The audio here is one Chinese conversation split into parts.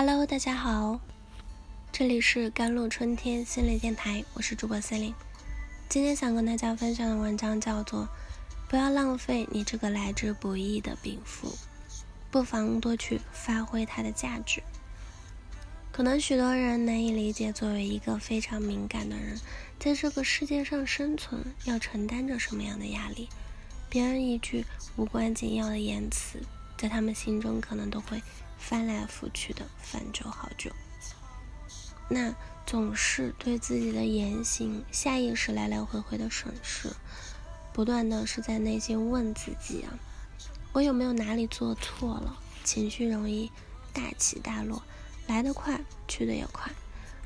Hello，大家好，这里是甘露春天心理电台，我是主播 c e l i n e 今天想跟大家分享的文章叫做《不要浪费你这个来之不易的禀赋》，不妨多去发挥它的价值。可能许多人难以理解，作为一个非常敏感的人，在这个世界上生存要承担着什么样的压力。别人一句无关紧要的言辞，在他们心中可能都会翻来覆去的翻旧好久。那总是对自己的言行下意识来来回回的审视，不断的是在内心问自己啊，我有没有哪里做错了？情绪容易大起大落，来得快，去得也快，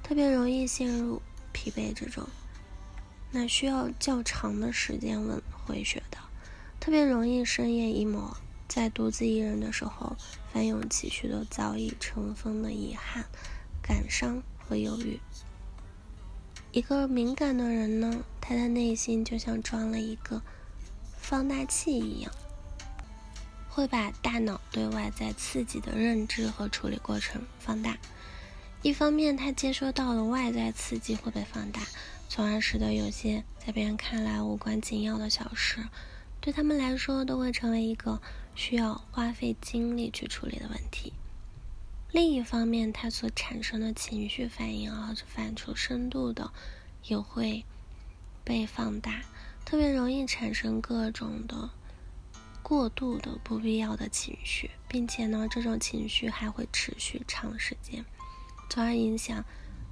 特别容易陷入疲惫之中。那需要较长的时间问回血的。特别容易深夜 emo，在独自一人的时候，翻涌起许多早已尘封的遗憾、感伤和忧郁。一个敏感的人呢，他的内心就像装了一个放大器一样，会把大脑对外在刺激的认知和处理过程放大。一方面，他接收到的外在刺激会被放大，从而使得有些在别人看来无关紧要的小事。对他们来说，都会成为一个需要花费精力去处理的问题。另一方面，他所产生的情绪反应啊，反出深度的，也会被放大，特别容易产生各种的过度的不必要的情绪，并且呢，这种情绪还会持续长时间，从而影响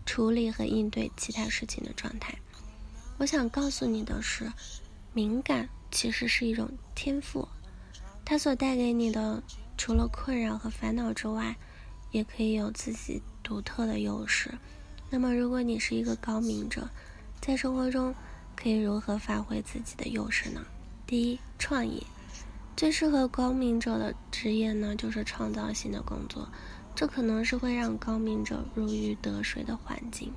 处理和应对其他事情的状态。我想告诉你的是，敏感。其实是一种天赋，它所带给你的，除了困扰和烦恼之外，也可以有自己独特的优势。那么，如果你是一个高明者，在生活中可以如何发挥自己的优势呢？第一，创意，最适合高明者的职业呢，就是创造性的工作，这可能是会让高明者如鱼得水的环境。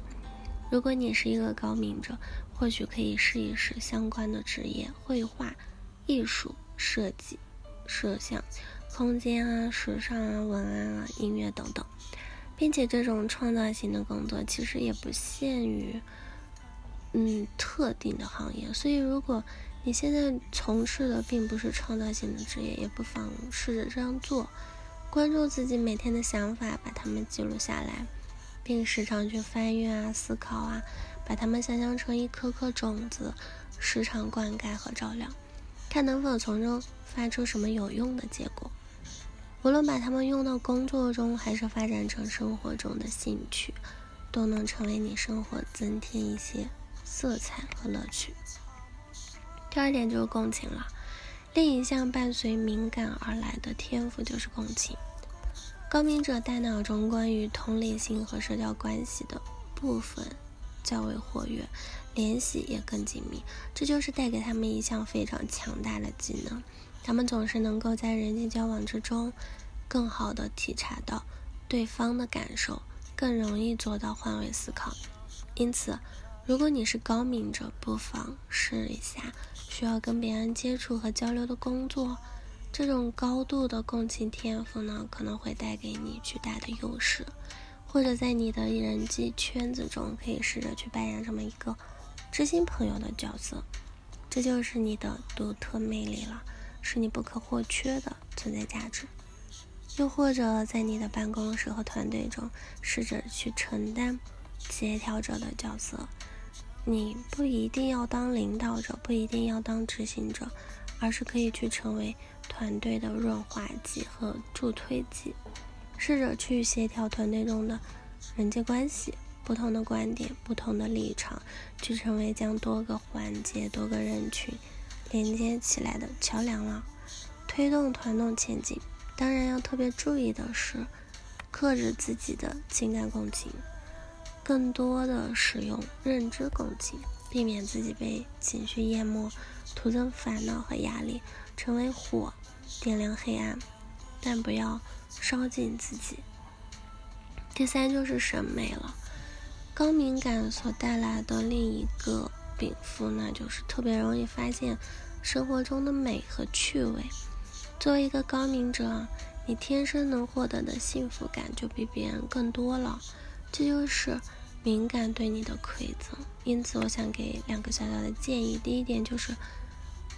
如果你是一个高明者，或许可以试一试相关的职业：绘画、艺术、设计、摄像、空间啊、时尚啊、文案啊、音乐等等。并且这种创造性的工作其实也不限于嗯特定的行业，所以如果你现在从事的并不是创造性的职业，也不妨试着这样做，关注自己每天的想法，把它们记录下来。并时常去翻阅啊、思考啊，把它们想象成一颗颗种子，时常灌溉和照料，看能否从中发出什么有用的结果。无论把它们用到工作中，还是发展成生活中的兴趣，都能成为你生活增添一些色彩和乐趣。第二点就是共情了，另一项伴随敏感而来的天赋就是共情。高明者大脑中关于同理心和社交关系的部分较为活跃，联系也更紧密，这就是带给他们一项非常强大的技能。他们总是能够在人际交往之中，更好地体察到对方的感受，更容易做到换位思考。因此，如果你是高明者，不妨试一下需要跟别人接触和交流的工作。这种高度的共情天赋呢，可能会带给你巨大的优势，或者在你的人际圈子中，可以试着去扮演这么一个知心朋友的角色，这就是你的独特魅力了，是你不可或缺的存在价值。又或者在你的办公室和团队中，试着去承担协调者的角色，你不一定要当领导者，不一定要当执行者。而是可以去成为团队的润滑剂和助推剂，试着去协调团队中的人际关系，不同的观点、不同的立场，去成为将多个环节、多个人群连接起来的桥梁了，推动团队前进。当然要特别注意的是，克制自己的情感共情，更多的使用认知共情。避免自己被情绪淹没，徒增烦恼和压力，成为火，点亮黑暗，但不要烧尽自己。第三就是审美了，高敏感所带来的另一个禀赋呢，就是特别容易发现生活中的美和趣味。作为一个高敏者，你天生能获得的幸福感就比别人更多了。这就是敏感对你的馈赠。因此，我想给两个小小的建议。第一点就是，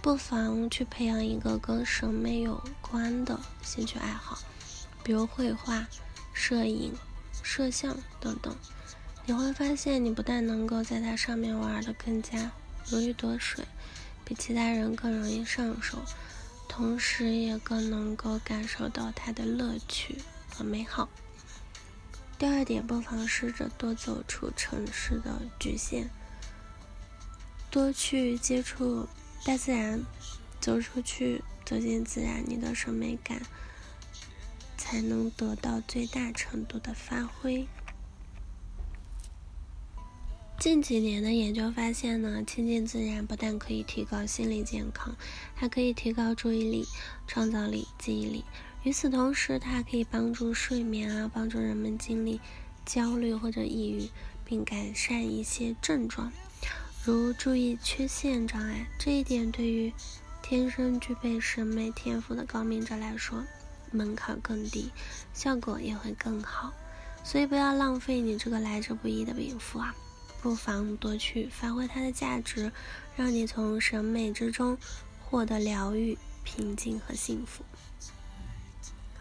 不妨去培养一个跟审美有关的兴趣爱好，比如绘画、摄影、摄像等等。你会发现，你不但能够在它上面玩的更加如鱼得水，比其他人更容易上手。同时，也更能够感受到它的乐趣和美好。第二点，不妨试着多走出城市的局限，多去接触大自然，走出去，走进自然，你的审美感才能得到最大程度的发挥。近几年的研究发现呢，亲近自然不但可以提高心理健康，还可以提高注意力、创造力、记忆力。与此同时，它还可以帮助睡眠啊，帮助人们经历焦虑或者抑郁，并改善一些症状，如注意缺陷障碍。这一点对于天生具备审美天赋的高明者来说，门槛更低，效果也会更好。所以，不要浪费你这个来之不易的禀赋啊！不妨多去发挥它的价值，让你从审美之中获得疗愈、平静和幸福。